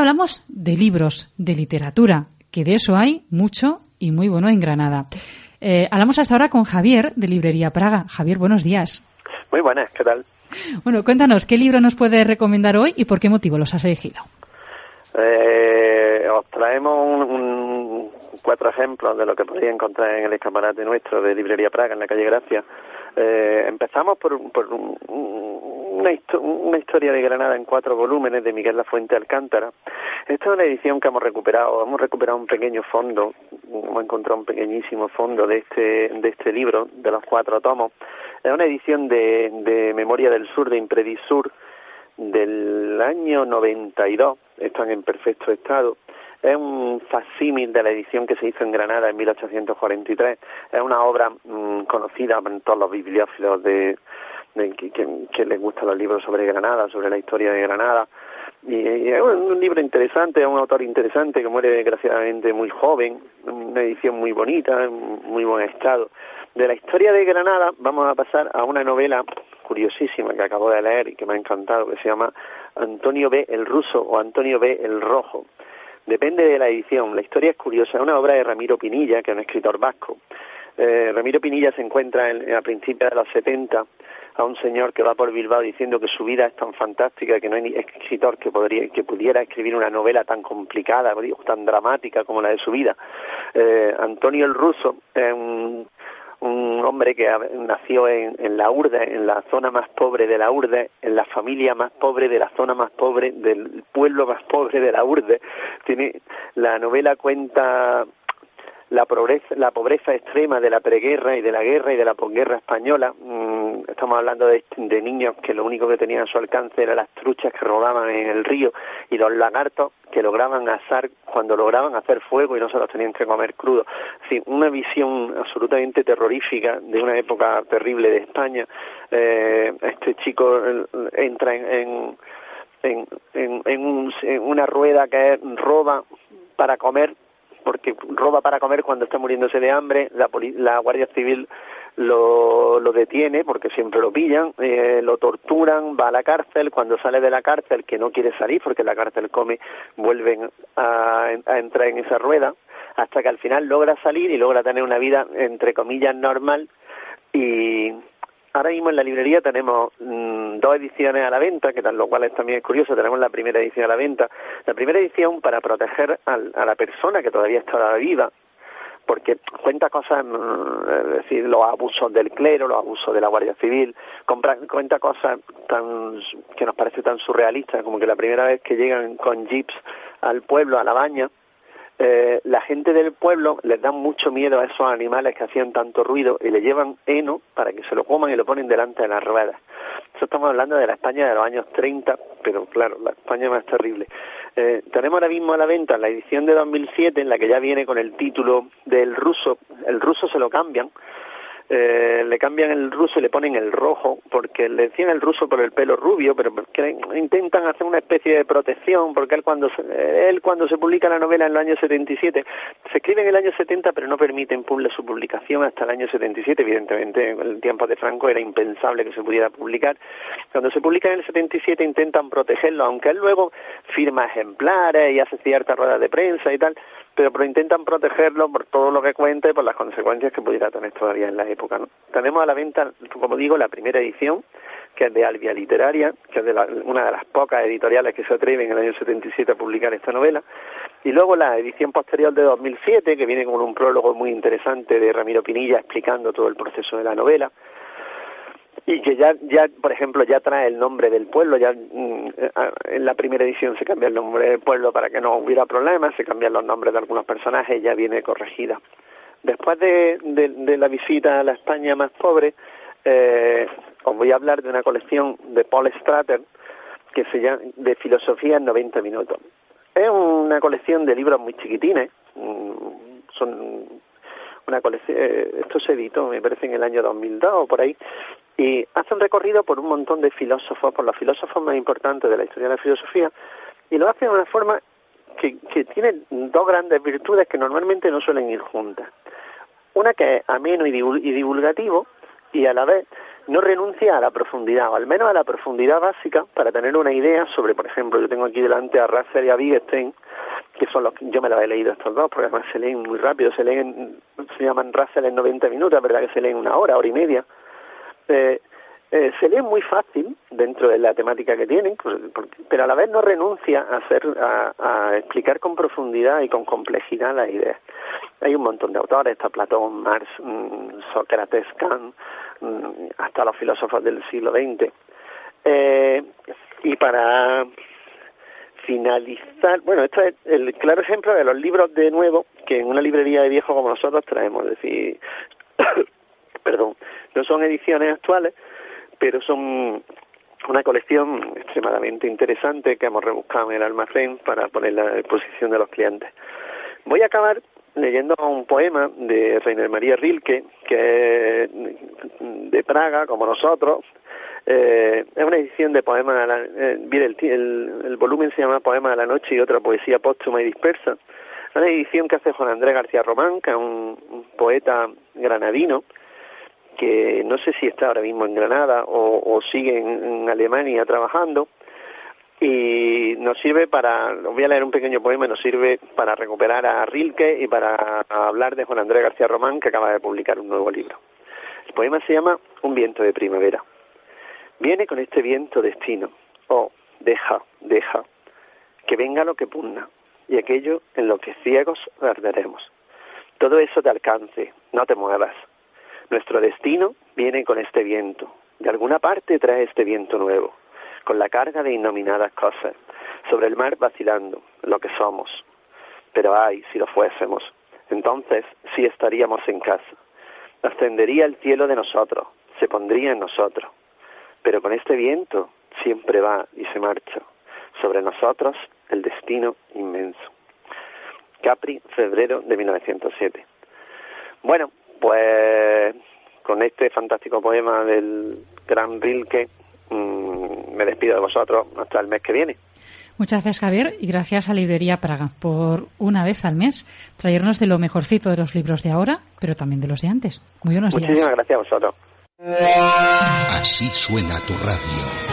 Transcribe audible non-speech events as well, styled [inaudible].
Hablamos de libros, de literatura, que de eso hay mucho y muy bueno en Granada. Eh, hablamos hasta ahora con Javier de Librería Praga. Javier, buenos días. Muy buenas, ¿qué tal? Bueno, cuéntanos, ¿qué libro nos puedes recomendar hoy y por qué motivo los has elegido? Eh, os traemos un, cuatro ejemplos de lo que podría encontrar en el escaparate nuestro de Librería Praga, en la calle Gracia. Eh, empezamos por, una, una, historia de Granada en cuatro volúmenes de Miguel Lafuente Alcántara. Esta es una edición que hemos recuperado, hemos recuperado un pequeño fondo, hemos encontrado un pequeñísimo fondo de este, de este libro, de los cuatro tomos. Es una edición de, de Memoria del Sur, de Impredisur, del año 92, están en perfecto estado. Es un facsímil de la edición que se hizo en Granada en 1843. Es una obra mm, conocida por todos los bibliófilos de, que, les gustan los libros sobre Granada, sobre la historia de Granada. Y, es un, libro interesante, es un autor interesante que muere desgraciadamente muy joven, una edición muy bonita, en muy buen estado. De la historia de Granada vamos a pasar a una novela curiosísima que acabo de leer y que me ha encantado, que se llama Antonio B. el Ruso o Antonio B. el Rojo. Depende de la edición. La historia es curiosa. Es una obra de Ramiro Pinilla, que es un escritor vasco. Eh, Ramiro Pinilla se encuentra en, a principios de los 70 a un señor que va por Bilbao diciendo que su vida es tan fantástica que no hay escritor que podría que pudiera escribir una novela tan complicada, tan dramática como la de su vida. Eh, Antonio el Ruso es un un hombre que nació en, la Urde, en la zona más pobre de la Urde, en la familia más pobre de la zona más pobre, del pueblo más pobre de la Urde. Tiene, la novela cuenta la pobreza, la pobreza extrema de la preguerra y de la guerra y de la posguerra española. Mm, estamos hablando de, niños que lo único que tenían a su alcance eran las truchas que rodaban en el río y los lagartos que lograban asar cuando lograban hacer fuego y no se los tenían que comer crudo. Sí, una visión absolutamente terrorífica de una época terrible de España. Eh, este chico entra en, en, en, en una rueda que roba para comer porque roba para comer cuando está muriéndose de hambre, la, la Guardia Civil lo, lo detiene porque siempre lo pillan, eh, lo torturan, va a la cárcel, cuando sale de la cárcel, que no quiere salir porque la cárcel come, vuelven a, a entrar en esa rueda, hasta que al final logra salir y logra tener una vida, entre comillas, normal y, Ahora mismo en la librería tenemos mm, dos ediciones a la venta, que tal lo cual es también es curioso, tenemos la primera edición a la venta. La primera edición para proteger al, a la persona que todavía está viva, porque cuenta cosas, mm, es decir, los abusos del clero, los abusos de la Guardia Civil, cuenta cosas tan que nos parece tan surrealistas como que la primera vez que llegan con jeeps al pueblo, a la baña, eh, la gente del pueblo les da mucho miedo a esos animales que hacían tanto ruido y le llevan heno para que se lo coman y lo ponen delante de las ruedas. Eso estamos hablando de la España de los años 30, pero claro, la España más terrible. Eh, tenemos ahora mismo a la venta la edición de 2007 en la que ya viene con el título del ruso, el ruso se lo cambian, eh, le cambian el ruso y le ponen el rojo, porque le decían el ruso por el pelo rubio, pero que intentan hacer una especie de protección, porque él cuando, se, él cuando se publica la novela en el año 77, se escribe en el año 70, pero no permiten su publicación hasta el año 77, evidentemente en el tiempo de Franco era impensable que se pudiera publicar. Cuando se publica en el 77 intentan protegerlo, aunque él luego firma ejemplares y hace ciertas ruedas de prensa y tal, pero, pero intentan protegerlo por todo lo que cuente y por las consecuencias que pudiera tener todavía en la época. Tenemos a la venta, como digo, la primera edición, que es de Albia Literaria, que es de la, una de las pocas editoriales que se atreven en el año 77 a publicar esta novela, y luego la edición posterior de 2007, que viene con un prólogo muy interesante de Ramiro Pinilla explicando todo el proceso de la novela, y que ya, ya, por ejemplo, ya trae el nombre del pueblo, ya mm, en la primera edición se cambia el nombre del pueblo para que no hubiera problemas, se cambian los nombres de algunos personajes, ya viene corregida. Después de, de, la visita a la España más pobre, eh, os voy a hablar de una colección de Paul Strater que se llama de filosofía en 90 minutos. Es una colección de libros muy chiquitines, mm, son una colección, eh, esto se editó, me parece, en el año 2002 o por ahí, y hace un recorrido por un montón de filósofos, por los filósofos más importantes de la historia de la filosofía, y lo hace de una forma que, que tiene dos grandes virtudes que normalmente no suelen ir juntas. Una que es ameno y divulgativo, y a la vez no renuncia a la profundidad, o al menos a la profundidad básica, para tener una idea sobre, por ejemplo, yo tengo aquí delante a Russell y a Wittgenstein, que son los yo me los he leído estos dos, porque además se leen muy rápido, se leen, se llaman Russell en 90 minutos, verdad que se leen una hora, hora y media. Eh, eh, se lee muy fácil dentro de la temática que tienen, pero a la vez no renuncia a, hacer, a, explicar con profundidad y con complejidad las ideas. Hay un montón de autores, está Platón, Marx, mm, Sócrates, Kant, mm, hasta los filósofos del siglo XX. Eh, y para finalizar, bueno, esto es el claro ejemplo de los libros de nuevo que en una librería de viejo como nosotros traemos, es decir, [coughs] perdón, no son ediciones actuales, pero son una colección extremadamente interesante que hemos rebuscado en el almacén para ponerla a disposición de los clientes. Voy a acabar leyendo un poema de Reiner María Rilke, que es de Praga, como nosotros. Eh, es una edición de poemas, eh, el, el, el, volumen se llama Poema de la Noche y otra poesía póstuma y dispersa. Es una edición que hace Juan Andrés García Román, que es un poeta granadino, que no sé si está ahora mismo en Granada o, sigue en, Alemania trabajando y nos sirve para, voy a leer un pequeño poema, nos sirve para recuperar a Rilke y para hablar de Juan Andrés García Román que acaba de publicar un nuevo libro. El poema se llama Un viento de primavera. Viene con este viento destino, oh, deja, deja, que venga lo que pugna y aquello en lo que ciegos arderemos. Todo eso te alcance, no te muevas, nuestro destino viene con este viento. De alguna parte trae este viento nuevo, con la carga de innominadas cosas, sobre el mar vacilando, lo que somos. Pero ay, si lo fuésemos, entonces sí estaríamos en casa. Ascendería el cielo de nosotros, se pondría en nosotros. Pero con este viento siempre va y se marcha. Sobre nosotros el destino inmenso. Capri, febrero de 1907. Bueno, pues con este fantástico poema del gran Rilke mmm, me despido de vosotros hasta el mes que viene. Muchas gracias, Javier, y gracias a Librería Praga por una vez al mes traernos de lo mejorcito de los libros de ahora, pero también de los de antes. Muy buenos días. Muchísimas gracias a vosotros. Así suena tu radio.